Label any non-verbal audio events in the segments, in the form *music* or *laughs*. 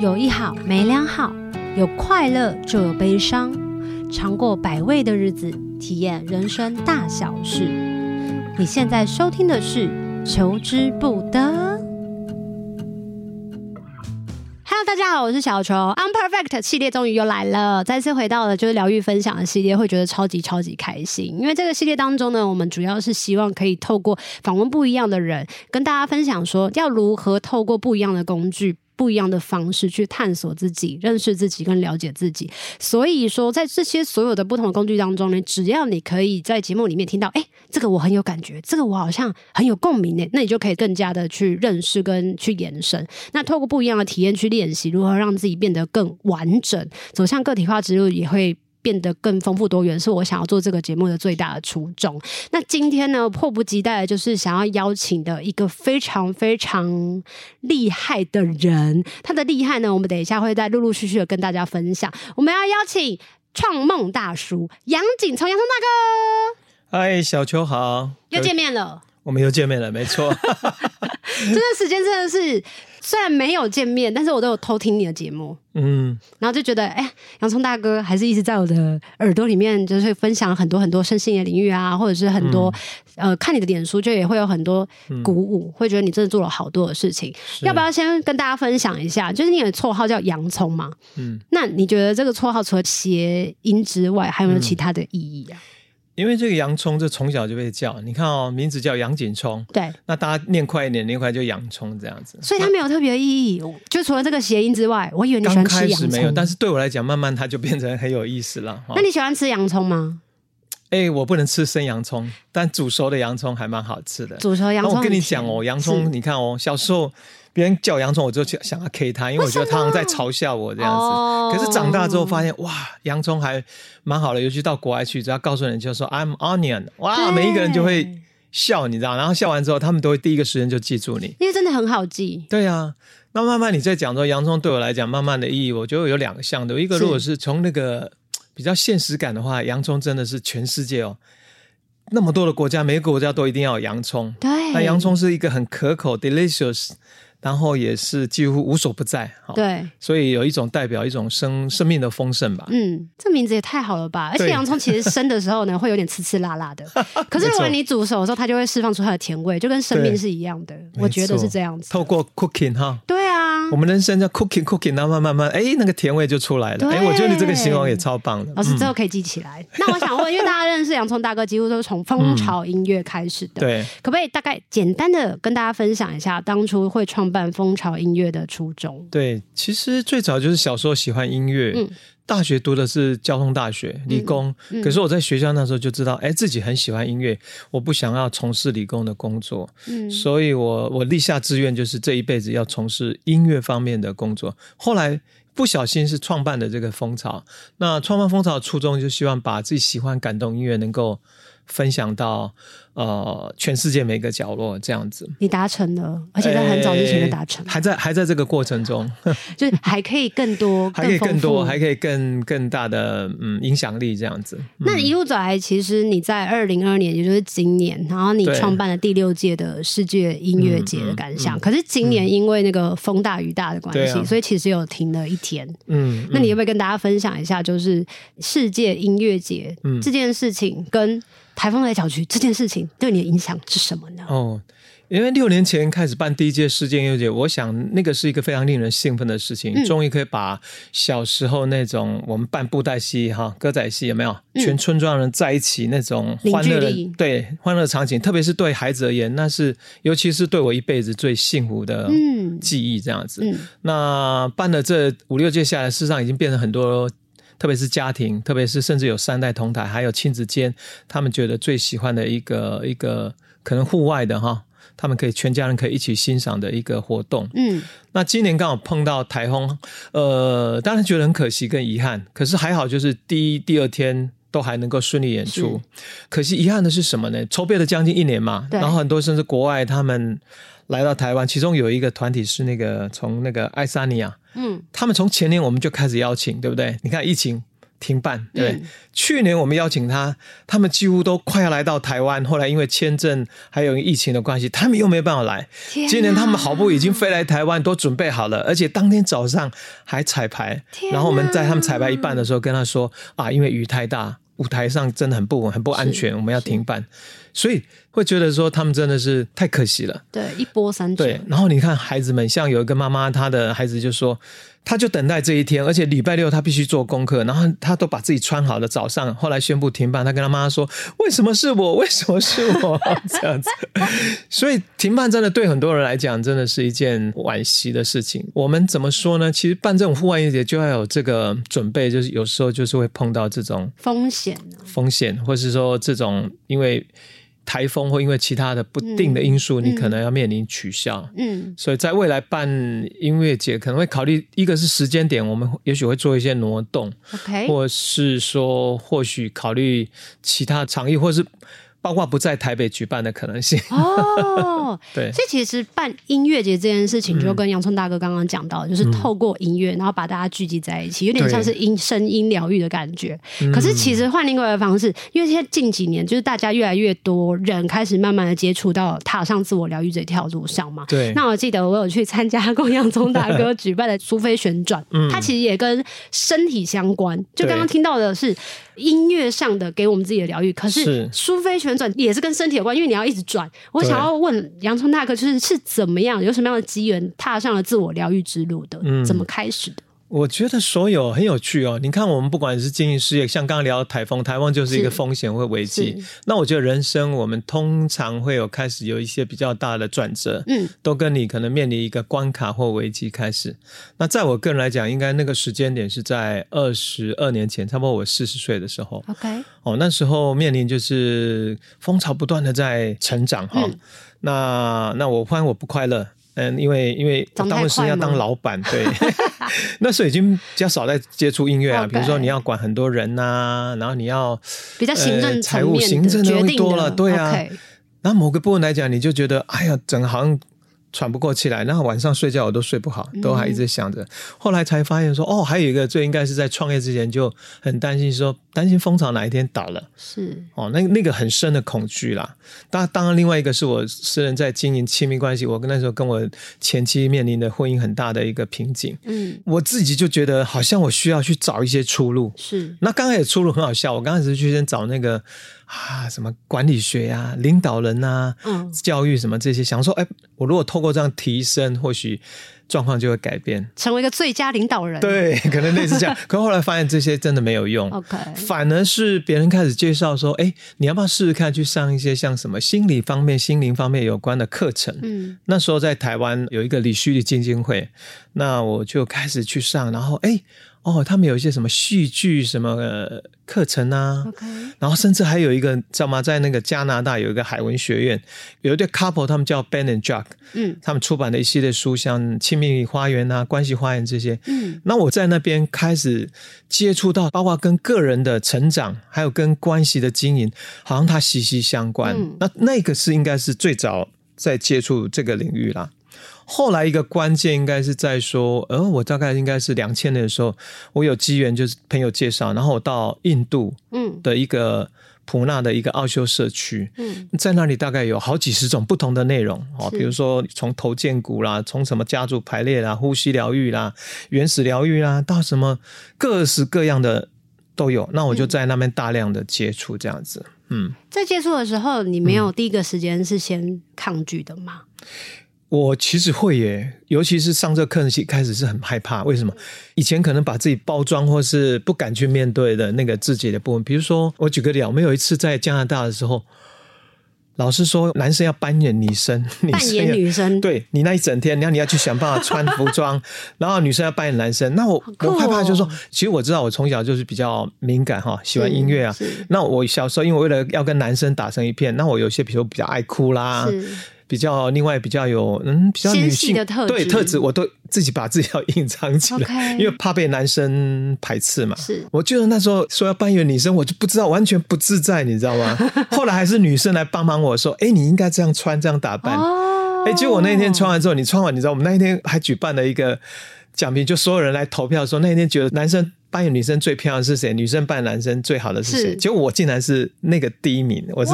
有一好没两好，有快乐就有悲伤，尝过百味的日子，体验人生大小事。你现在收听的是《求之不得》。Hello，大家好，我是小球。Unperfect 系列终于又来了，再次回到了就是疗愈分享的系列，会觉得超级超级开心。因为这个系列当中呢，我们主要是希望可以透过访问不一样的人，跟大家分享说要如何透过不一样的工具。不一样的方式去探索自己、认识自己、跟了解自己。所以说，在这些所有的不同的工具当中呢，只要你可以在节目里面听到，哎，这个我很有感觉，这个我好像很有共鸣呢，那你就可以更加的去认识跟去延伸。那透过不一样的体验去练习，如何让自己变得更完整，走向个体化之路，也会。变得更丰富多元，是我想要做这个节目的最大的初衷。那今天呢，迫不及待的就是想要邀请的一个非常非常厉害的人。他的厉害呢，我们等一下会再陆陆续续的跟大家分享。我们要邀请创梦大叔杨景聪，杨聪大哥。嗨，小秋好，又见面了。*laughs* 我们又见面了，没错。*laughs* *laughs* 这段时间真的是。虽然没有见面，但是我都有偷听你的节目，嗯，然后就觉得，哎，洋葱大哥还是一直在我的耳朵里面，就是分享很多很多身心的领域啊，或者是很多，嗯、呃，看你的脸书就也会有很多鼓舞，嗯、会觉得你真的做了好多的事情。要不要先跟大家分享一下？就是你的绰号叫洋葱嘛，嗯，那你觉得这个绰号除了谐音之外，还有没有其他的意义啊？嗯因为这个洋葱，这从小就被叫。你看哦，名字叫杨景聪，对，那大家念快一点，念快就洋葱这样子。所以它没有特别的意义，就除了这个谐音之外，我以为你喜欢吃洋葱。开始没有，但是对我来讲，慢慢它就变成很有意思了。*laughs* 那你喜欢吃洋葱吗？哎，我不能吃生洋葱，但煮熟的洋葱还蛮好吃的。煮熟洋葱，我跟你讲哦，洋葱，你看哦，小时候。别人叫洋葱，我就想要 K 他，因为我觉得他好像在嘲笑我这样子。哦、可是长大之后发现，哇，洋葱还蛮好的，尤其到国外去，只要告诉人就说 I'm onion，*laughs* 哇，每一个人就会笑，你知道？然后笑完之后，他们都会第一个时间就记住你，因为真的很好记。对啊，那慢慢你在讲说洋葱对我来讲，慢慢的意义，我觉得有两个向度。一个如果是从那个比较现实感的话，洋葱真的是全世界哦，那么多的国家，每个国家都一定要有洋葱。对，那洋葱是一个很可口，delicious。然后也是几乎无所不在，对，所以有一种代表一种生生命的丰盛吧。嗯，这名字也太好了吧！而且洋葱其实生的时候呢，*laughs* 会有点刺刺辣辣的，*laughs* 可是如果你煮熟的时候，它就会释放出它的甜味，就跟生命是一样的。我觉得是这样子。透过 cooking 哈，对啊，我们人生叫 cooking cooking，然后慢慢慢，哎，那个甜味就出来了。哎，我觉得你这个形容也超棒的。老师之后可以记起来。*laughs* 那我想问，因为大家认识洋葱大哥，几乎都是从蜂巢音乐开始的，对，可不可以大概简单的跟大家分享一下，当初会创办蜂巢音乐？的初衷，对，其实最早就是小时候喜欢音乐，嗯、大学读的是交通大学理工，嗯嗯、可是我在学校那时候就知道，哎，自己很喜欢音乐，我不想要从事理工的工作，嗯、所以我我立下志愿就是这一辈子要从事音乐方面的工作。后来不小心是创办的这个风潮，那创办风潮的初衷就希望把自己喜欢感动音乐能够分享到。呃，全世界每个角落这样子，你达成了，而且在很早之前就达成了，还在还在这个过程中，*laughs* 就是还可以更多，*laughs* 还可以更多，还可以更更大的嗯影响力这样子。嗯、那一路走来，其实你在二零二二年，也就是今年，然后你创办了第六届的世界音乐节的感想。嗯嗯嗯、可是今年因为那个风大雨大的关系，啊、所以其实有停了一天。嗯，嗯那你要不要跟大家分享一下，就是世界音乐节这件事情跟台风来搅局这件事情对你的影响是什么呢？哦，因为六年前开始办第一届世界音乐节，我想那个是一个非常令人兴奋的事情，嗯、终于可以把小时候那种我们办布袋戏哈歌仔戏有没有？嗯、全村庄人在一起那种欢乐的对欢乐场景，特别是对孩子而言，那是尤其是对我一辈子最幸福的记忆。这样子，那办了这五六届下来，事实上已经变成很多。特别是家庭，特别是甚至有三代同台，还有亲子间，他们觉得最喜欢的一个一个可能户外的哈，他们可以全家人可以一起欣赏的一个活动。嗯，那今年刚好碰到台风，呃，当然觉得很可惜跟遗憾，可是还好，就是第一、第二天都还能够顺利演出。可惜遗憾的是什么呢？筹备了将近一年嘛，然后很多甚至国外他们来到台湾，其中有一个团体是那个从那个爱沙尼亚。嗯，他们从前年我们就开始邀请，对不对？你看疫情停办，对。嗯、去年我们邀请他，他们几乎都快要来到台湾，后来因为签证还有疫情的关系，他们又没办法来。今年他们好不容易已经飞来台湾，都准备好了，而且当天早上还彩排。然后我们在他们彩排一半的时候跟他说啊，因为雨太大，舞台上真的很不稳，很不安全，我们要停办。所以会觉得说他们真的是太可惜了。对，一波三折。对，然后你看孩子们，像有一个妈妈，她的孩子就说。他就等待这一天，而且礼拜六他必须做功课，然后他都把自己穿好了。早上后来宣布停办，他跟他妈妈说：“为什么是我？为什么是我？” *laughs* 这样子，所以停办真的对很多人来讲，真的是一件惋惜的事情。我们怎么说呢？其实办这种户外音乐节就要有这个准备，就是有时候就是会碰到这种风险，风险，或是说这种因为。台风或因为其他的不定的因素，嗯、你可能要面临取消。嗯，所以在未来办音乐节可能会考虑，一个是时间点，我们也许会做一些挪动，OK，或是说或许考虑其他场域，或是。包括不在台北举办的可能性哦，*laughs* 对，所以其实办音乐节这件事情，就跟洋葱大哥刚刚讲到，就是透过音乐，然后把大家聚集在一起，有点像是音声音疗愈的感觉。可是其实换另外一个方式，因为现在近几年就是大家越来越多人开始慢慢的接触到踏上自我疗愈这条路上嘛。对。那我记得我有去参加过洋葱大哥举办的苏菲旋转，*laughs* 它其实也跟身体相关。就刚刚听到的是音乐上的给我们自己的疗愈，可是苏菲旋转也是跟身体有关，因为你要一直转。我想要问洋葱大哥，就是是怎么样，有什么样的机缘踏上了自我疗愈之路的？嗯，怎么开始的？我觉得所有很有趣哦。你看，我们不管是经营事业，像刚刚聊台风，台风就是一个风险或危机。那我觉得人生，我们通常会有开始有一些比较大的转折，嗯，都跟你可能面临一个关卡或危机开始。那在我个人来讲，应该那个时间点是在二十二年前，差不多我四十岁的时候。OK，哦，那时候面临就是风潮不断的在成长哈、嗯。那那我发现我不快乐。嗯，因为因为我当时要当老板，对，*laughs* 那时候已经比较少在接触音乐啊。比如说你要管很多人呐、啊，然后你要比较行政、财务、行政的东西多了，对啊。后某个部分来讲，你就觉得哎呀，整个好像。喘不过气来，然后晚上睡觉我都睡不好，都还一直想着。嗯、后来才发现说，哦，还有一个，最应该是在创业之前就很担心说，说担心风潮哪一天倒了。是哦，那那个很深的恐惧啦。当当然，另外一个是我私人在经营亲密关系，我跟那时候跟我前妻面临的婚姻很大的一个瓶颈。嗯，我自己就觉得好像我需要去找一些出路。是，那刚开始出路很好笑，我刚开始去先找那个。啊，什么管理学呀、啊、领导人啊、嗯、教育什么这些，想说，哎，我如果透过这样提升，或许状况就会改变，成为一个最佳领导人。对，*laughs* 可能类似这样。可后来发现这些真的没有用。OK，反而是别人开始介绍说，哎，你要不要试试看去上一些像什么心理方面、心灵方面有关的课程？嗯，那时候在台湾有一个李旭的基金会，那我就开始去上，然后哎。哦，他们有一些什么戏剧什么课程啊，Okay. 然后甚至还有一个知道吗？在那个加拿大有一个海文学院，有一对 couple，他们叫 Ben and Jack，嗯，他们出版的一系列书，像《亲密花园》啊，《关系花园》这些，嗯，那我在那边开始接触到，包括跟个人的成长，还有跟关系的经营，好像它息息相关。嗯、那那个是应该是最早在接触这个领域啦。后来一个关键应该是在说，呃，我大概应该是两千年的时候，我有机缘就是朋友介绍，然后我到印度，嗯，的一个普纳的一个奥修社区，嗯，在那里大概有好几十种不同的内容哦，比如说从头荐骨啦，从什么家族排列啦、呼吸疗愈啦、原始疗愈啦，到什么各式各样的都有。那我就在那边大量的接触这样子，嗯，在接触的时候，你没有第一个时间是先抗拒的吗？我其实会耶，尤其是上这课程期开始是很害怕。为什么？以前可能把自己包装或是不敢去面对的那个自己的部分，比如说我举个例，我们有一次在加拿大的时候，老师说男生要扮演女生，*laughs* 扮演女生，对你那一整天，然后你要去想办法穿服装，*laughs* 然后女生要扮演男生。那我、哦、我害怕就是说，其实我知道我从小就是比较敏感哈，喜欢音乐啊。那我小时候因为为了要跟男生打成一片，那我有些比如说比较爱哭啦。比较另外比较有嗯比较女性的特质，对特质，我都自己把自己要隐藏起来.因为怕被男生排斥嘛。是，我记得那时候说要扮演女生，我就不知道，完全不自在，你知道吗？*laughs* 后来还是女生来帮忙我说，哎、欸，你应该这样穿，这样打扮。哎、哦，结果我那一天穿完之后，你穿完，你知道，我们那一天还举办了一个奖品，就所有人来投票说，那一天觉得男生扮演女生最漂亮的是谁？女生扮演男生最好的是谁？结果我竟然是那个第一名，我是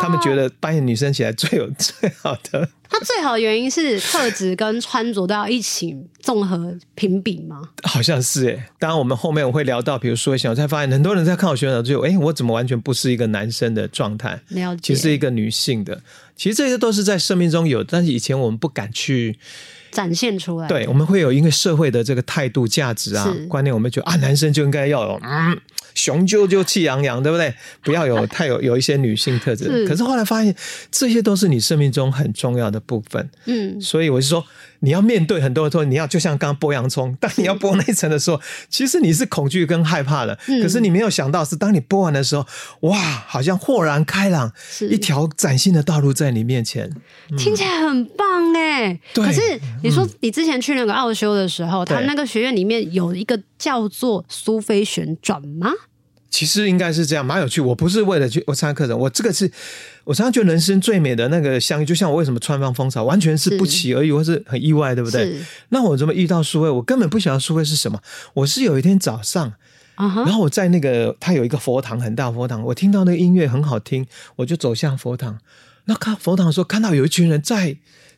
他们觉得扮演女生起来最有最好的。它最好的原因是特质跟穿着都要一起综合评比吗？好像是诶。当然我们后面我会聊到，比如说，我才发现很多人在看我选手就，哎，我怎么完全不是一个男生的状态？了解，其实是一个女性的。其实这些都是在生命中有，但是以前我们不敢去展现出来。对，我们会有因为社会的这个态度、价值啊观念，我们觉得啊，男生就应该要有嗯。雄赳赳气昂昂，对不对？*laughs* 不要有太有有一些女性特质。是可是后来发现，这些都是你生命中很重要的部分。嗯，所以我就说，你要面对很多的时候，你要就像刚刚剥洋葱，当你要剥那一层的时候，*laughs* 其实你是恐惧跟害怕的。嗯，可是你没有想到，是当你剥完的时候，哇，好像豁然开朗，一条崭新的道路在你面前。嗯、听起来很棒哎。对。可是你说你之前去那个奥修的时候，嗯、他那个学院里面有一个叫做苏菲旋转吗？其实应该是这样，蛮有趣。我不是为了去我参加课程，我这个是我常常觉得人生最美的那个相遇，就像我为什么穿放风潮，完全是不期而遇，或是很意外，对不对？那我怎么遇到苏菲？我根本不晓得苏菲是什么。我是有一天早上，uh. 然后我在那个他有一个佛堂，很大佛堂，我听到那个音乐很好听，我就走向佛堂。那看佛堂的时候，看到有一群人在，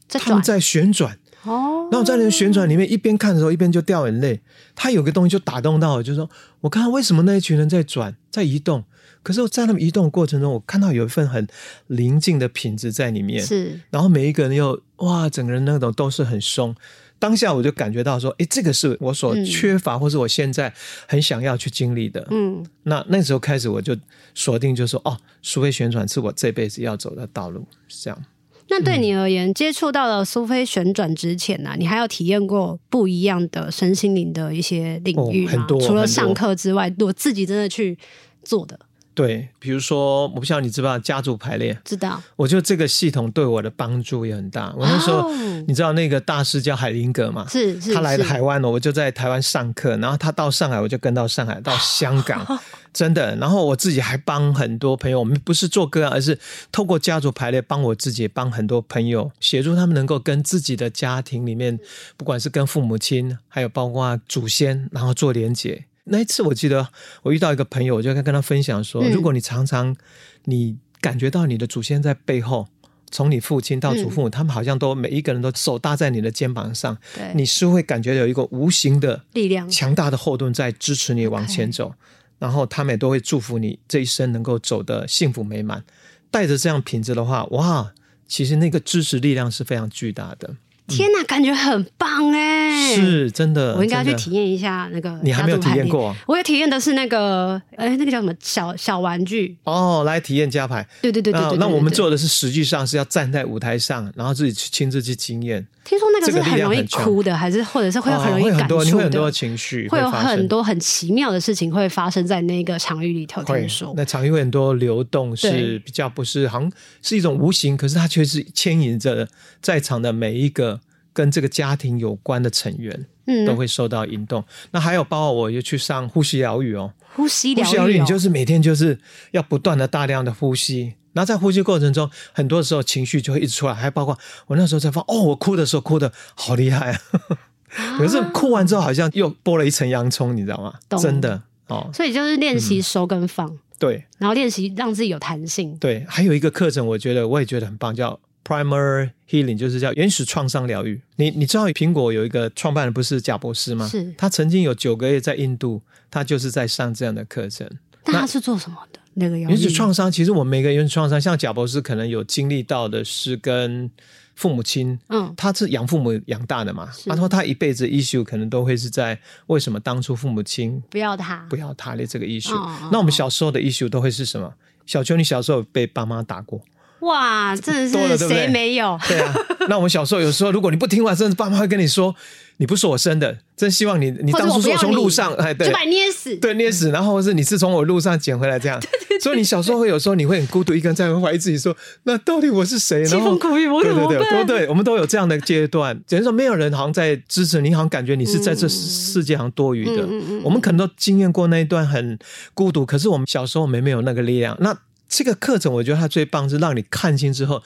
他们在旋转。哦，那我在那个旋转里面一边看的时候，一边就掉眼泪。他有个东西就打动到我，就是说，我看到为什么那一群人在转，在移动，可是我在他们移动的过程中，我看到有一份很宁静的品质在里面。是，然后每一个人又哇，整个人那种都是很松。当下我就感觉到说，哎，这个是我所缺乏，嗯、或是我现在很想要去经历的。嗯，那那时候开始我就锁定，就说，哦，苏菲旋转是我这辈子要走的道路，是这样。那对你而言，嗯、接触到了苏菲旋转之前呢、啊，你还有体验过不一样的身心灵的一些领域吗？哦、很多，除了上课之外，我自己真的去做的。对，比如说，我不知道你知不知道家族排列？知道。我觉得这个系统对我的帮助也很大。我那时候，哦、你知道那个大师叫海灵格嘛？是是。他来了台湾了，我就在台湾上课，然后他到上海，我就跟到上海，到香港，哦、真的。然后我自己还帮很多朋友，我们不是做个案，而是透过家族排列帮我自己，帮很多朋友，协助他们能够跟自己的家庭里面，不管是跟父母亲，还有包括祖先，然后做连结。那一次，我记得我遇到一个朋友，我就跟他分享说：如果你常常你感觉到你的祖先在背后，从你父亲到祖父母，他们好像都每一个人都手搭在你的肩膀上，你是会感觉有一个无形的力量、强大的后盾在支持你往前走，然后他们也都会祝福你这一生能够走得幸福美满。带着这样品质的话，哇，其实那个支持力量是非常巨大的。天哪，感觉很棒哎！是真的，我应该要去体验一下那个。你还没有体验过？我有体验的是那个，哎，那个叫什么小小玩具哦，来体验加牌。对对对对对。那我们做的是实际上是要站在舞台上，然后自己去亲自去经验。听说那个是很容易哭的，还是或者是会很容易感触的？会很多情绪，会有很多很奇妙的事情会发生在那个场域里头。听说那场域会很多流动，是比较不是，好像是一种无形，可是它却是牵引着在场的每一个。跟这个家庭有关的成员，嗯，都会受到引动。那还有包括我又去上呼吸疗愈哦，呼吸疗愈，呼吸疗愈，你就是每天就是要不断的大量的呼吸。然后在呼吸过程中，很多时候情绪就会一直出来。还包括我那时候在放哦，我哭的时候哭的好厉害啊，可是哭完之后好像又剥了一层洋葱，你知道吗？真的哦。所以就是练习收跟放，嗯、对，然后练习让自己有弹性。对，还有一个课程，我觉得我也觉得很棒，叫。Primal Healing 就是叫原始创伤疗愈。你你知道苹果有一个创办人不是贾博士吗？是。他曾经有九个月在印度，他就是在上这样的课程。那他是做什么的？那个原始创伤，其实我们每个原始创伤，像贾博士可能有经历到的是跟父母亲，嗯，他是养父母养大的嘛。是他说他一辈子 issue 可能都会是在为什么当初父母亲不要他不要他的这个 issue。哦、那我们小时候的 issue 都会是什么？小秋，你小时候被爸妈打过？哇，真的是谁没有？对啊，那我们小时候有时候，如果你不听话，甚至爸妈会跟你说，你不是我生的，真希望你，你当初是我从路上，哎，对，就把你捏死，对，捏死，然后是你是从我路上捡回来这样，*laughs* 所以你小时候会有时候你会很孤独，一个人在怀疑自己说，那到底我是谁？*laughs* 然后苦于我对对对都对，我们都有这样的阶段，只能说没有人好像在支持你，好像感觉你是在这世界好像多余的。我们可能都经验过那一段很孤独，可是我们小时候没没有那个力量，那。这个课程我觉得它最棒是让你看清之后，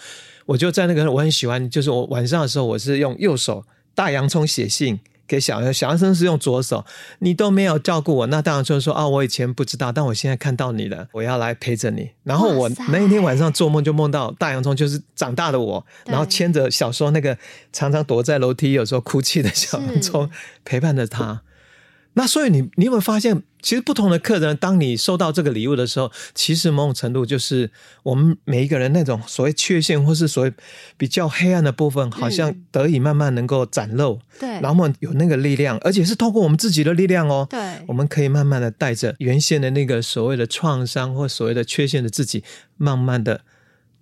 我就在那个我很喜欢，就是我晚上的时候我是用右手大洋葱写信给小杨，小杨生是用左手，你都没有照顾我，那当然就是说啊，我以前不知道，但我现在看到你了，我要来陪着你。然后我那一天晚上做梦就梦到大洋葱，就是长大的我，然后牵着小时候那个常常躲在楼梯有时候哭泣的小洋葱，陪伴着他。那所以你你有没有发现，其实不同的客人，当你收到这个礼物的时候，其实某种程度就是我们每一个人那种所谓缺陷或是所谓比较黑暗的部分，好像得以慢慢能够展露。对，然后我们有那个力量，而且是透过我们自己的力量哦。对，我们可以慢慢的带着原先的那个所谓的创伤或所谓的缺陷的自己，慢慢的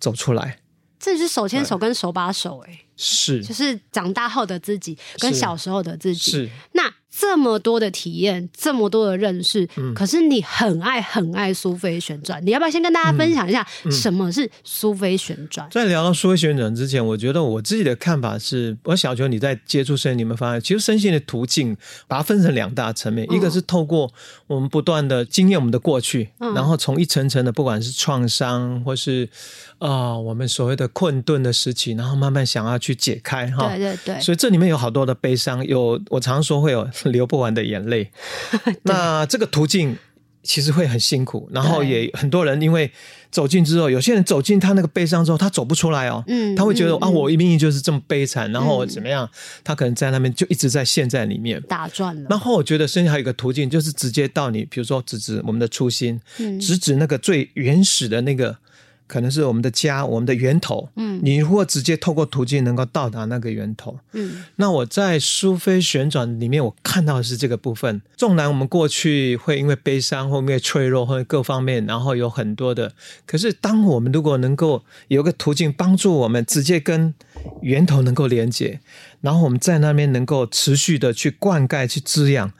走出来。这是手牵手跟手把手，哎，是，就是长大后的自己跟小时候的自己。是，那。这么多的体验，这么多的认识，嗯、可是你很爱很爱苏菲旋转，你要不要先跟大家分享一下什么是苏菲旋转？嗯嗯、在聊到苏菲旋转之前，我觉得我自己的看法是，我小球你在接触身心，你们发现其实身心的途径把它分成两大层面，嗯、一个是透过我们不断的经验我们的过去，嗯、然后从一层层的不管是创伤或是啊、呃、我们所谓的困顿的时期，然后慢慢想要去解开哈，对对对，所以这里面有好多的悲伤，有我常说会有。*laughs* 流不完的眼泪，*laughs* 那这个途径其实会很辛苦，然后也很多人因为走进之后，有些人走进他那个悲伤之后，他走不出来哦，嗯，他会觉得、嗯、啊，我命运就是这么悲惨，然后怎么样，嗯、他可能在那边就一直在陷在里面。打转了。然后我觉得甚至还有一个途径，就是直接到你，比如说直指我们的初心，嗯，直指那个最原始的那个。可能是我们的家，我们的源头。嗯，你如果直接透过途径能够到达那个源头，嗯，那我在苏菲旋转里面，我看到的是这个部分。纵然我们过去会因为悲伤，或因为脆弱，或者各方面，然后有很多的，可是当我们如果能够有个途径帮助我们直接跟源头能够连接，然后我们在那边能够持续的去灌溉、去滋养，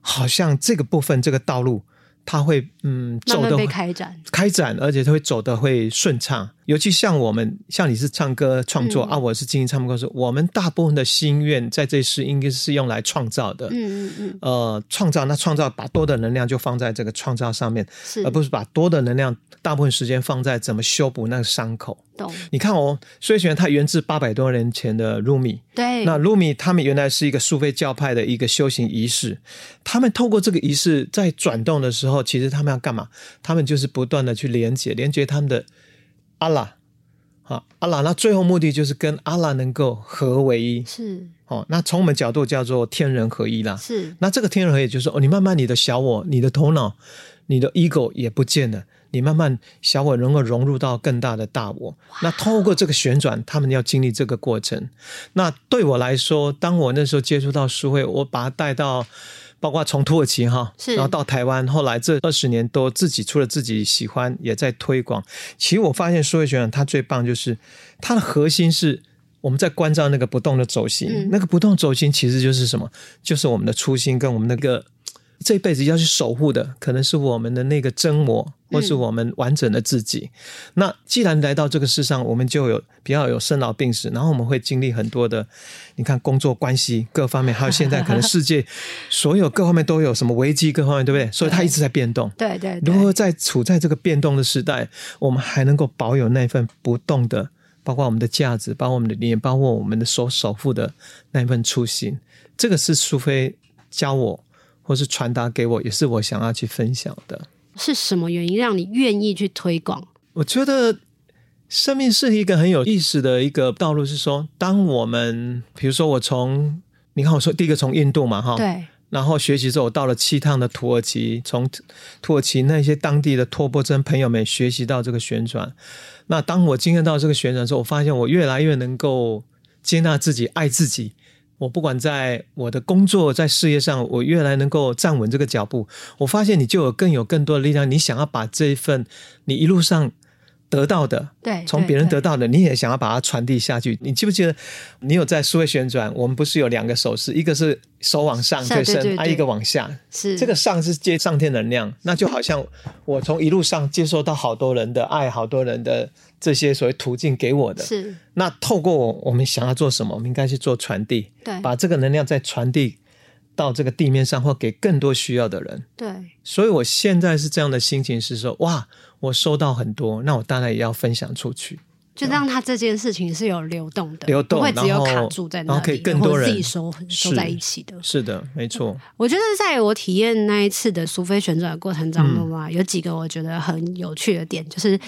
好像这个部分这个道路。它会嗯走的开展，开展，而且他会走的会顺畅。尤其像我们，像你是唱歌创作、嗯、啊，我是经营唱片公司，我们大部分的心愿在这世应该是用来创造的。嗯嗯嗯。呃，创造那创造，把多的能量就放在这个创造上面，而不是把多的能量大部分时间放在怎么修补那个伤口。懂。你看哦，苏菲旋转它源自八百多年前的鲁米。对。那鲁米他们原来是一个苏菲教派的一个修行仪式，他们透过这个仪式在转动的时候，其实他们要干嘛？他们就是不断的去连接，连接他们的。阿拉，好，阿拉，那最后目的就是跟阿拉能够合为一，是，哦，那从我们角度叫做天人合一啦，是，那这个天人合一就是说，哦，你慢慢你的小我、你的头脑、你的 ego 也不见了，你慢慢小我能够融入到更大的大我，那透过这个旋转，他们要经历这个过程。那对我来说，当我那时候接触到书会，我把它带到。包括从土耳其哈，是然后到台湾，后来这二十年都自己除了自己喜欢，也在推广。其实我发现苏菲旋转它最棒就是它的核心是我们在关照那个不动的轴心，嗯、那个不动轴心其实就是什么？就是我们的初心跟我们那个。这一辈子要去守护的，可能是我们的那个真我，或是我们完整的自己。嗯、那既然来到这个世上，我们就有比较有生老病死，然后我们会经历很多的，你看工作关系各方面，*laughs* 还有现在可能世界所有各方面都有什么危机，各方面对不对？所以它一直在变动。对对，对。如何在处在这个变动的时代，我们还能够保有那份不动的，包括我们的价值，包括我们的理念，包括我们的所守护的那份初心，这个是苏菲教我。或是传达给我，也是我想要去分享的。是什么原因让你愿意去推广？我觉得生命是一个很有意思的一个道路。是说，当我们比如说我从你看我说第一个从印度嘛哈，对，然后学习之后，我到了七趟的土耳其，从土耳其那些当地的托钵僧朋友们学习到这个旋转。那当我经验到这个旋转之后，我发现我越来越能够接纳自己，爱自己。我不管在我的工作，在事业上，我越来能够站稳这个脚步。我发现你就有更有更多的力量。你想要把这一份你一路上得到的，对，从别人得到的，你也想要把它传递下去。你记不记得，你有在思维旋转？我们不是有两个手势，一个是手往上最深，还有一个往下。是这个上是接上天能量，那就好像我从一路上接受到好多人的爱，好多人的。这些所谓途径给我的，是那透过我，我们想要做什么，我们应该去做传递，对，把这个能量再传递到这个地面上，或给更多需要的人，对。所以我现在是这样的心情，是说，哇，我收到很多，那我当然也要分享出去。就让它这件事情是有流动的，流动不会只有卡住在那里，然后可以更多人自己收收在一起的。是的，没错。我觉得在我体验那一次的苏菲旋转的过程当中啊，嗯、有几个我觉得很有趣的点，就是。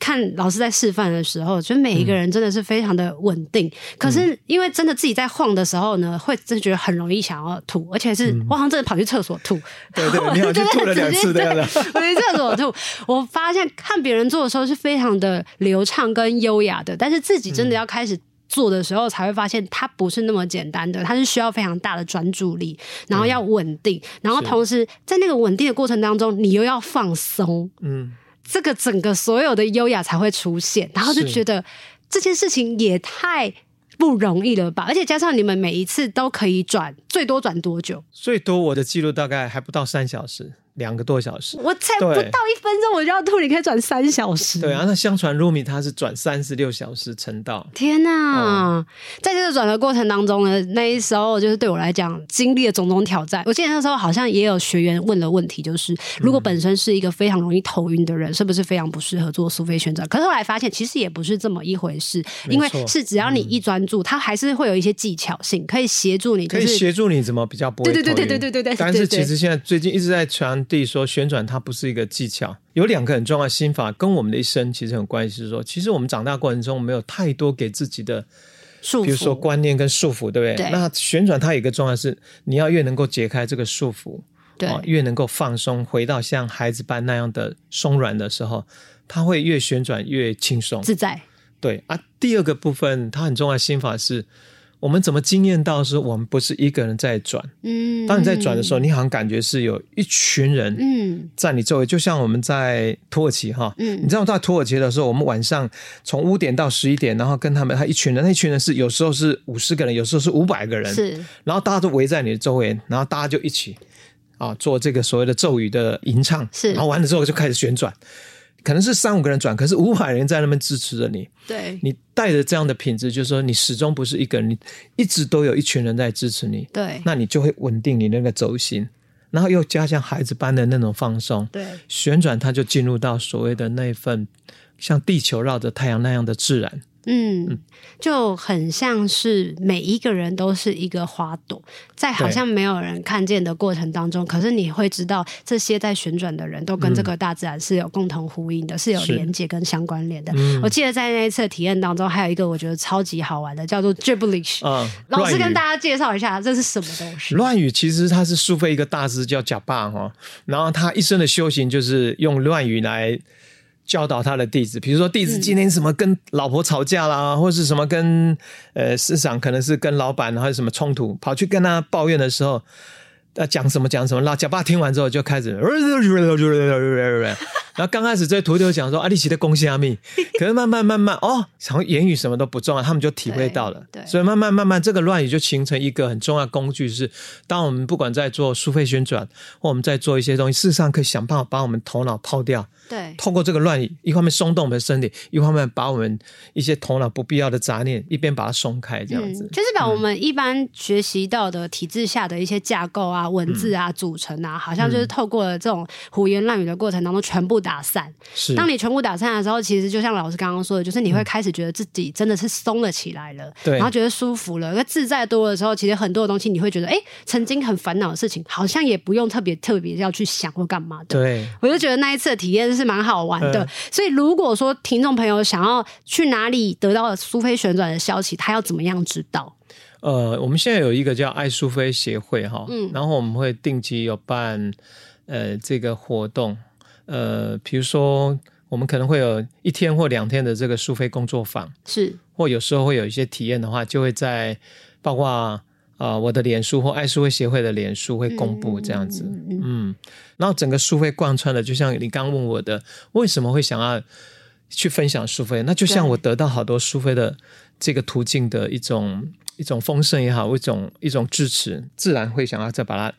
看老师在示范的时候，觉得每一个人真的是非常的稳定。嗯、可是因为真的自己在晃的时候呢，会真的觉得很容易想要吐，而且是我好像真的跑去厕所吐。嗯、对对，*laughs* 你好像吐了两次对，我去厕所吐。我发现看别人做的时候是非常的流畅跟优雅的，但是自己真的要开始做的时候，才会发现它不是那么简单的，它是需要非常大的专注力，然后要稳定，嗯、然后同时在那个稳定的过程当中，你又要放松。嗯。这个整个所有的优雅才会出现，然后就觉得这件事情也太不容易了吧！而且加上你们每一次都可以转，最多转多久？最多我的记录大概还不到三小时。两个多小时，我才不到一分钟我就要吐，你可以转三小时。对啊，那相传 Rumi 他是转三十六小时成道。天哪！哦、在这个转的过程当中呢，那时候就是对我来讲经历了种种挑战。我记得那时候好像也有学员问了问题，就是如果本身是一个非常容易头晕的人，嗯、是不是非常不适合做苏菲旋转？可是后来发现其实也不是这么一回事，因为是只要你一专注，它还是会有一些技巧性可以协助你，就是，可以协助你怎么比较不会。对对对对对对对。但是其实现在最近一直在传递说旋转。它不是一个技巧，有两个很重要的心法，跟我们的一生其实很关系。是说，其实我们长大过程中没有太多给自己的束缚，比如说观念跟束缚，对不对？对。那旋转它有一个重要是，你要越能够解开这个束缚，对，越能够放松，回到像孩子般那样的松软的时候，它会越旋转越轻松自在。对啊，第二个部分它很重要的心法是。我们怎么惊艳到是我们不是一个人在转？嗯，当你在转的时候，你好像感觉是有一群人嗯。在你周围，就像我们在土耳其哈，嗯，你知道在土耳其的时候，我们晚上从五点到十一点，然后跟他们他一群人，那一群人是有时候是五十个人，有时候是五百个人，是，然后大家都围在你的周围，然后大家就一起啊做这个所谓的咒语的吟唱，是，然后完了之后就开始旋转。可能是三五个人转，可是五百人在那边支持着你。对，你带着这样的品质，就是说你始终不是一个人，你一直都有一群人在支持你。对，那你就会稳定你那个轴心，然后又加上孩子般的那种放松。对，旋转它就进入到所谓的那份像地球绕着太阳那样的自然。嗯，就很像是每一个人都是一个花朵，在好像没有人看见的过程当中，可是你会知道这些在旋转的人都跟这个大自然是有共同呼应的，嗯、是有连接跟相关联的。嗯、我记得在那一次的体验当中，还有一个我觉得超级好玩的，叫做 Gibberish。嗯，老师跟大家介绍一下，这是什么东西？乱语其实它是苏菲一个大师叫贾巴哈，然后他一生的修行就是用乱语来。教导他的弟子，比如说弟子今天什么跟老婆吵架啦，嗯、或是什么跟呃市长可能是跟老板还有什么冲突，跑去跟他抱怨的时候，呃讲什么讲什么，老贾爸听完之后就开始，*laughs* 然后刚开始这徒弟就讲说阿里奇的贡献阿密，*laughs* 可是慢慢慢慢哦，从言语什么都不重要，他们就体会到了，对，对。所以慢慢慢慢这个乱语就形成一个很重要的工具，是当我们不管在做书费旋转，或我们在做一些东西，事实上可以想办法把我们头脑抛掉。对，透过这个乱语，一方面松动我们的身体，一方面把我们一些头脑不必要的杂念一边把它松开，这样子、嗯，就是把我们一般学习到的体制下的一些架构啊、嗯、文字啊、组成啊，好像就是透过了这种胡言乱语的过程当中全部打散。是，当你全部打散的时候，其实就像老师刚刚说的，就是你会开始觉得自己真的是松了起来了，对、嗯，然后觉得舒服了，那自在多的时候，其实很多的东西你会觉得，哎，曾经很烦恼的事情，好像也不用特别特别要去想或干嘛的。对，我就觉得那一次的体验是。是蛮好玩的，所以如果说听众朋友想要去哪里得到苏菲旋转的消息，他要怎么样知道？呃，我们现在有一个叫爱苏菲协会哈，嗯，然后我们会定期有办呃这个活动，呃，比如说我们可能会有一天或两天的这个苏菲工作坊，是，或有时候会有一些体验的话，就会在包括。啊、呃，我的脸书或爱苏菲协会的脸书会公布这样子，嗯，然后整个苏菲贯穿的，就像你刚问我的，为什么会想要去分享苏菲？那就像我得到好多苏菲的这个途径的一种一种丰盛也好，一种一种支持，自然会想要再把它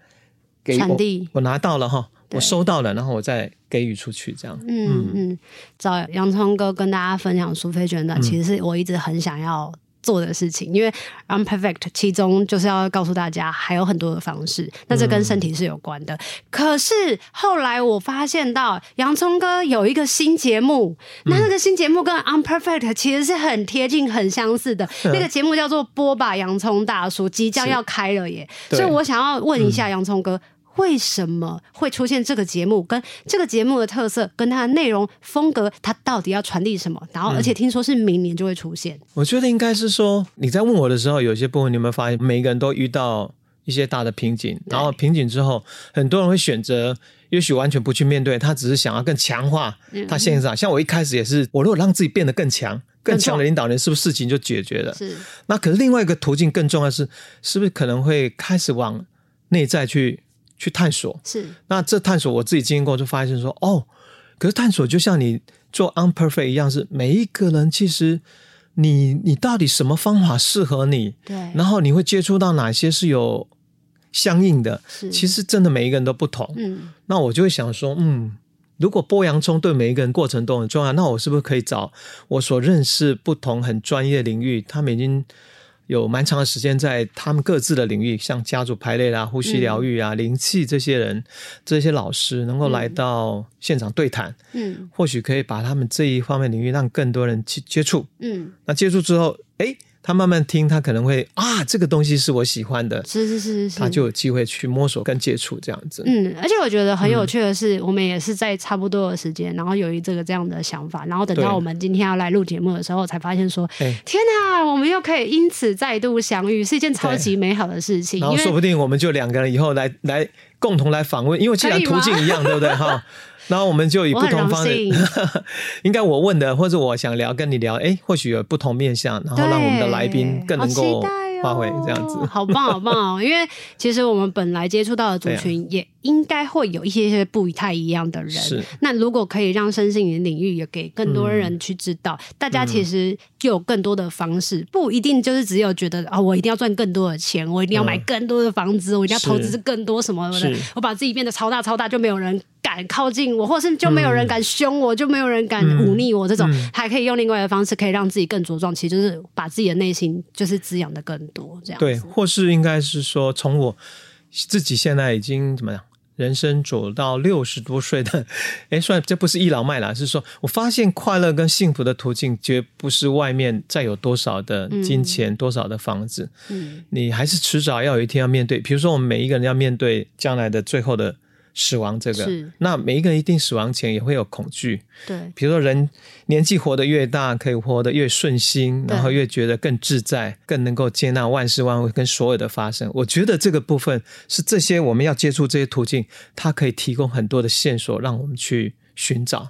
给传递。我拿到了哈，我收到了，然后我再给予出去，这样。嗯嗯，找洋葱哥跟大家分享苏菲卷的，其实是我一直很想要。做的事情，因为 Unperfect 其中就是要告诉大家还有很多的方式，那这跟身体是有关的。嗯、可是后来我发现到洋葱哥有一个新节目，那那个新节目跟 Unperfect 其实是很贴近、很相似的。嗯、那个节目叫做《波吧洋葱大叔》，即将要开了耶！所以我想要问一下洋葱哥。嗯为什么会出现这个节目？跟这个节目的特色，跟它的内容风格，它到底要传递什么？然后，而且听说是明年就会出现。嗯、我觉得应该是说，你在问我的时候，有些部分你有没有发现，每一个人都遇到一些大的瓶颈，然后瓶颈之后，很多人会选择，也许完全不去面对，他只是想要更强化他现在。像我一开始也是，我如果让自己变得更强、更强的领导人，是不是事情就解决了？是。那可是另外一个途径更重要的是，是不是可能会开始往内在去？去探索。是，那这探索我自己经历过，就发现说哦，可是探索就像你做 unperfect 一样，是每一个人其实你你到底什么方法适合你，对，然后你会接触到哪些是有相应的，是，其实真的每一个人都不同，嗯，那我就会想说，嗯，如果剥洋葱对每一个人过程都很重要，那我是不是可以找我所认识不同很专业领域，他们已经。有蛮长的时间在他们各自的领域，像家族排列啦、呼吸疗愈啊、灵气这些人、这些老师，能够来到现场对谈，嗯，或许可以把他们这一方面领域让更多人去接触，嗯，那接触之后，诶。他慢慢听，他可能会啊，这个东西是我喜欢的，是是是是，他就有机会去摸索跟接触这样子。嗯，而且我觉得很有趣的是，嗯、我们也是在差不多的时间，然后有一这个这样的想法，然后等到我们今天要来录节目的时候，才发现说，对天哪，我们又可以因此再度相遇，是一件超级美好的事情。然后说不定我们就两个人以后来来共同来访问，因为既然途径一样，对不对？哈。*laughs* 然后我们就以不同方式，*laughs* 应该我问的或者我想聊跟你聊，哎，或许有不同面向，然后让我们的来宾更能够发挥这样子，好棒好棒哦！因为其实我们本来接触到的族群也应该会有一些些不太一样的人。是，那如果可以让身心灵领域也给更多人去知道，大家其实就有更多的方式，不一定就是只有觉得啊，我一定要赚更多的钱，我一定要买更多的房子，我一定要投资更多什么的，我把自己变得超大超大，就没有人敢靠近我，或是就没有人敢凶我，就没有人敢忤逆我。这种还可以用另外的方式，可以让自己更茁壮。其实就是把自己的内心就是滋养的更多，这样对，或是应该是说，从我自己现在已经怎么样，人生走到六十多岁的，哎，算这不是倚老卖老，是说我发现快乐跟幸福的途径，绝不是外面再有多少的金钱、嗯、多少的房子，嗯，你还是迟早要有一天要面对。比如说，我们每一个人要面对将来的最后的。死亡这个，那每一个人一定死亡前也会有恐惧。对，比如说人年纪活得越大，可以活得越顺心，然后越觉得更自在，更能够接纳万事万物跟所有的发生。我觉得这个部分是这些我们要接触这些途径，它可以提供很多的线索，让我们去寻找。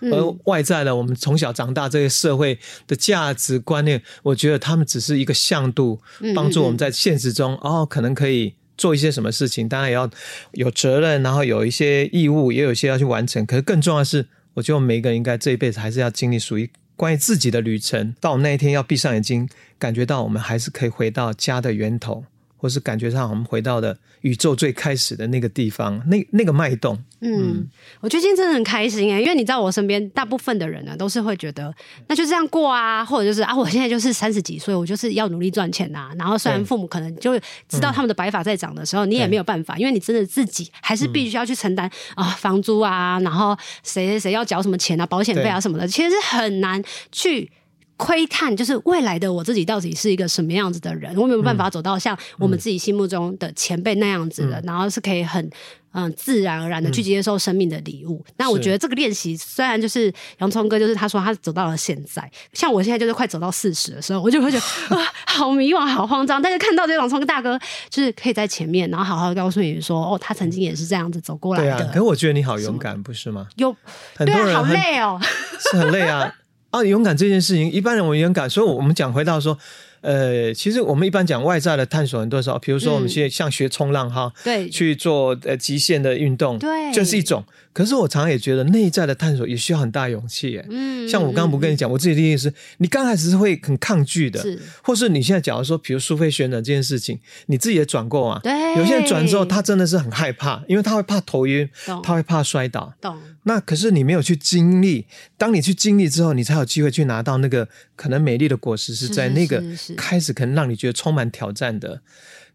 嗯、而外在的，我们从小长大这些社会的价值观念，我觉得他们只是一个向度，帮助我们在现实中嗯嗯嗯哦，可能可以。做一些什么事情，当然也要有责任，然后有一些义务，也有一些要去完成。可是更重要的是，我觉得每个人应该这一辈子还是要经历属于关于自己的旅程。到那一天要闭上眼睛，感觉到我们还是可以回到家的源头。或是感觉上，我们回到了宇宙最开始的那个地方，那那个脉动。嗯，嗯，我最近真的很开心哎，因为你知道，我身边大部分的人呢，都是会觉得那就这样过啊，或者就是啊，我现在就是三十几岁，我就是要努力赚钱呐、啊。然后虽然父母可能就知道他们的白发在长的时候，嗯、你也没有办法，因为你真的自己还是必须要去承担啊房租啊，然后谁谁要缴什么钱啊，保险费啊什么的，其实是很难去。窥探就是未来的我自己到底是一个什么样子的人，我没有办法走到像我们自己心目中的前辈那样子的，嗯、然后是可以很嗯自然而然的去接受生命的礼物。嗯、那我觉得这个练习虽然就是洋葱哥，就是他说他走到了现在，像我现在就是快走到四十的时候，我就会觉得 *sighs* 啊，好迷惘，好慌张。但是看到这洋葱哥大哥，就是可以在前面，然后好好告诉你说，哦，他曾经也是这样子走过来的。对啊，可是我觉得你好勇敢，不是吗？有很多人对啊，好累哦，*laughs* 是很累啊。啊，勇敢这件事情，一般人我勇敢，所以我们讲回到说。呃，其实我们一般讲外在的探索很多时候，比如说我们现在像学冲浪哈，对、嗯，去做呃极限的运动，对，这是一种。可是我常常也觉得内在的探索也需要很大勇气，耶，嗯，像我刚刚不跟你讲，我自己的意思是，你刚开始是会很抗拒的，是，或是你现在假如说，比如苏菲旋转这件事情，你自己也转过啊，对，有些人转之后，他真的是很害怕，因为他会怕头晕，他会怕摔倒，懂。那可是你没有去经历，当你去经历之后，你才有机会去拿到那个可能美丽的果实，是在那个。开始可能让你觉得充满挑战的。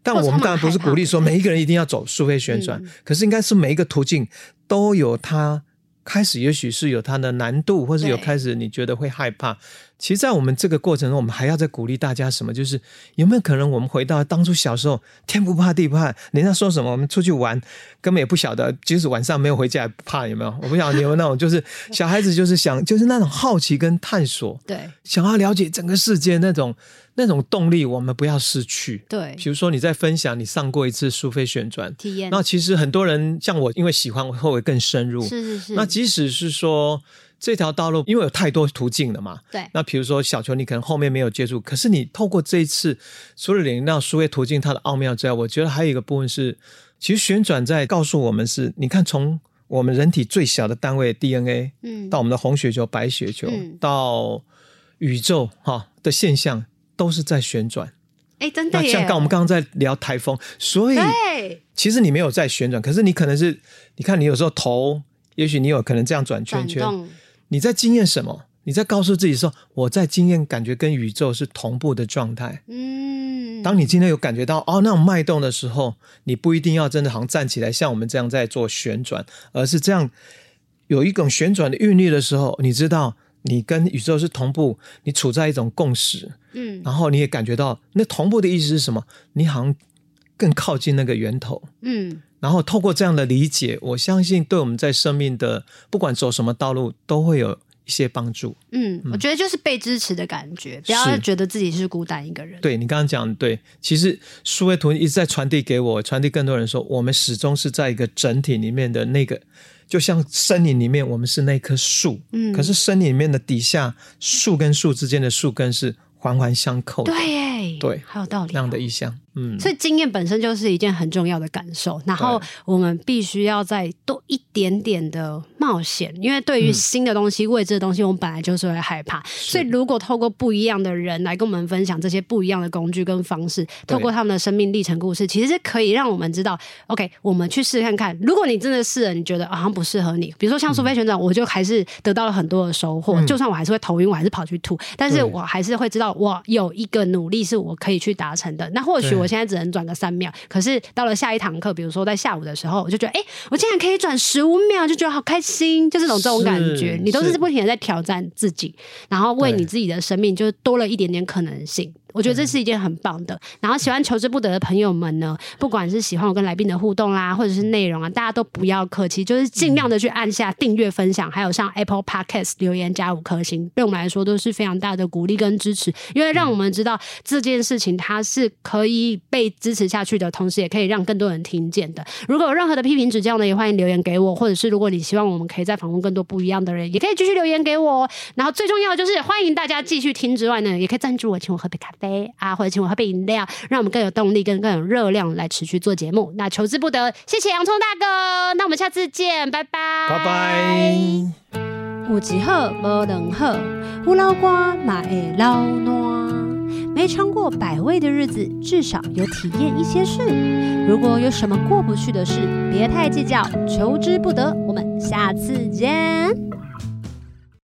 但我们当然不是鼓励说每一个人一定要走苏菲旋转，嗯、可是应该是每一个途径都有它开始，也许是有它的难度，或是有开始你觉得会害怕。其实，在我们这个过程中，我们还要再鼓励大家什么？就是有没有可能，我们回到当初小时候，天不怕地不怕，人家说什么，我们出去玩，根本也不晓得，即使晚上没有回家也不怕，有没有？我不晓得你有没有那种，就是小孩子就是想，就是那种好奇跟探索，对，想要了解整个世界那种那种动力，我们不要失去。对，比如说你在分享你上过一次苏菲旋转体验，那其实很多人像我，因为喜欢，会会更深入。是是是。那即使是说。这条道路因为有太多途径了嘛，对。那比如说小球，你可能后面没有接触，可是你透过这一次，除了领到输液途径它的奥妙之外，我觉得还有一个部分是，其实旋转在告诉我们是，你看从我们人体最小的单位 DNA，嗯，到我们的红血球、白血球，嗯、到宇宙哈的现象，都是在旋转。哎，真的耶！像刚我们刚刚在聊台风，所以其实你没有在旋转，可是你可能是，你看你有时候头，也许你有可能这样转圈圈。你在经验什么？你在告诉自己说，我在经验感觉跟宇宙是同步的状态。嗯，当你今天有感觉到哦那种脉动的时候，你不一定要真的好像站起来像我们这样在做旋转，而是这样有一种旋转的韵律的时候，你知道你跟宇宙是同步，你处在一种共识。嗯，然后你也感觉到那同步的意思是什么？你好像更靠近那个源头。嗯。然后透过这样的理解，我相信对我们在生命的不管走什么道路，都会有一些帮助。嗯，我觉得就是被支持的感觉，不要觉得自己是孤单一个人。对，你刚刚讲的对，其实苏菲图一直在传递给我，传递更多人说，我们始终是在一个整体里面的那个，就像森林里面，我们是那棵树。嗯，可是森林里面的底下，树跟树之间的树根是环环相扣的。对，对，好有道理，这样的意象。嗯，所以经验本身就是一件很重要的感受，然后我们必须要再多一点点的冒险，因为对于新的东西、嗯、未知的东西，我们本来就是会害怕。所以如果透过不一样的人来跟我们分享这些不一样的工具跟方式，透过他们的生命历程故事，其实是可以让我们知道，OK，我们去试看看。如果你真的试了，你觉得好像不适合你，比如说像苏菲旋转，我就还是得到了很多的收获。嗯、就算我还是会头晕，我还是跑去吐，但是我还是会知道，我有一个努力是我可以去达成的。那或许我现在只能转个。三秒，可是到了下一堂课，比如说在下午的时候，我就觉得，哎、欸，我竟然可以转十五秒，就觉得好开心，就是这种这种感觉。你都是不停的在挑战自己，然后为你自己的生命就多了一点点可能性。我觉得这是一件很棒的。然后喜欢求之不得的朋友们呢，不管是喜欢我跟来宾的互动啦，或者是内容啊，大家都不要客气，就是尽量的去按下订阅、分享，还有上 Apple Podcast 留言加五颗星，对我们来说都是非常大的鼓励跟支持，因为让我们知道这件事情它是可以被支持下去的，同时也可以让更多人听见的。如果有任何的批评指教呢，也欢迎留言给我，或者是如果你希望我们可以再访问更多不一样的人，也可以继续留言给我。然后最重要的就是欢迎大家继续听之外呢，也可以赞助我，请我喝杯咖啡。啊，或者请我喝杯饮料，让我们更有动力，跟更有热量来持续做节目。那求之不得，谢谢洋葱大哥。那我们下次见，拜拜，拜拜。有一好无两好，有老瓜嘛会老烂。没尝过百味的日子，至少有体验一些事。如果有什么过不去的事，别太计较，求之不得。我们下次见。